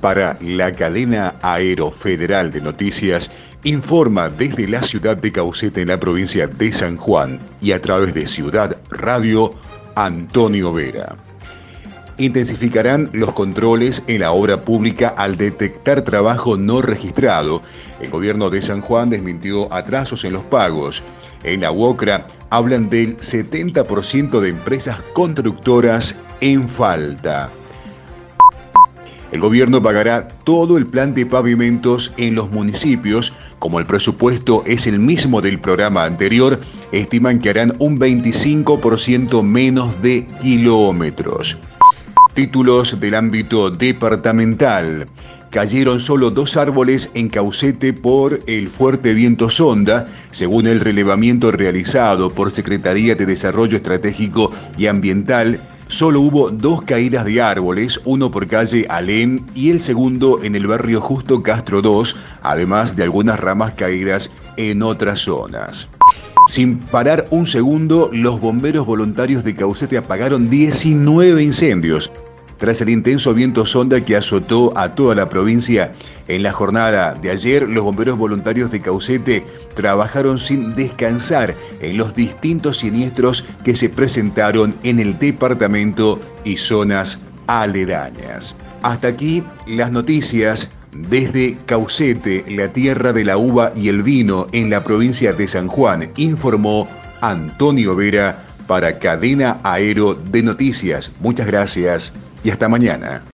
Para la cadena aerofederal de noticias, informa desde la ciudad de Caucete en la provincia de San Juan y a través de Ciudad Radio, Antonio Vera. Intensificarán los controles en la obra pública al detectar trabajo no registrado. El gobierno de San Juan desmintió atrasos en los pagos. En la UOCRA hablan del 70% de empresas constructoras en falta. El gobierno pagará todo el plan de pavimentos en los municipios. Como el presupuesto es el mismo del programa anterior, estiman que harán un 25% menos de kilómetros. Títulos del ámbito departamental. Cayeron solo dos árboles en Caucete por el fuerte viento sonda, según el relevamiento realizado por Secretaría de Desarrollo Estratégico y Ambiental. Solo hubo dos caídas de árboles, uno por calle Alem y el segundo en el barrio Justo Castro 2, además de algunas ramas caídas en otras zonas. Sin parar un segundo, los bomberos voluntarios de Caucete apagaron 19 incendios. Tras el intenso viento sonda que azotó a toda la provincia, en la jornada de ayer los bomberos voluntarios de Caucete trabajaron sin descansar en los distintos siniestros que se presentaron en el departamento y zonas aledañas. Hasta aquí las noticias desde Caucete, la tierra de la uva y el vino en la provincia de San Juan, informó Antonio Vera para Cadena Aero de Noticias. Muchas gracias y hasta mañana.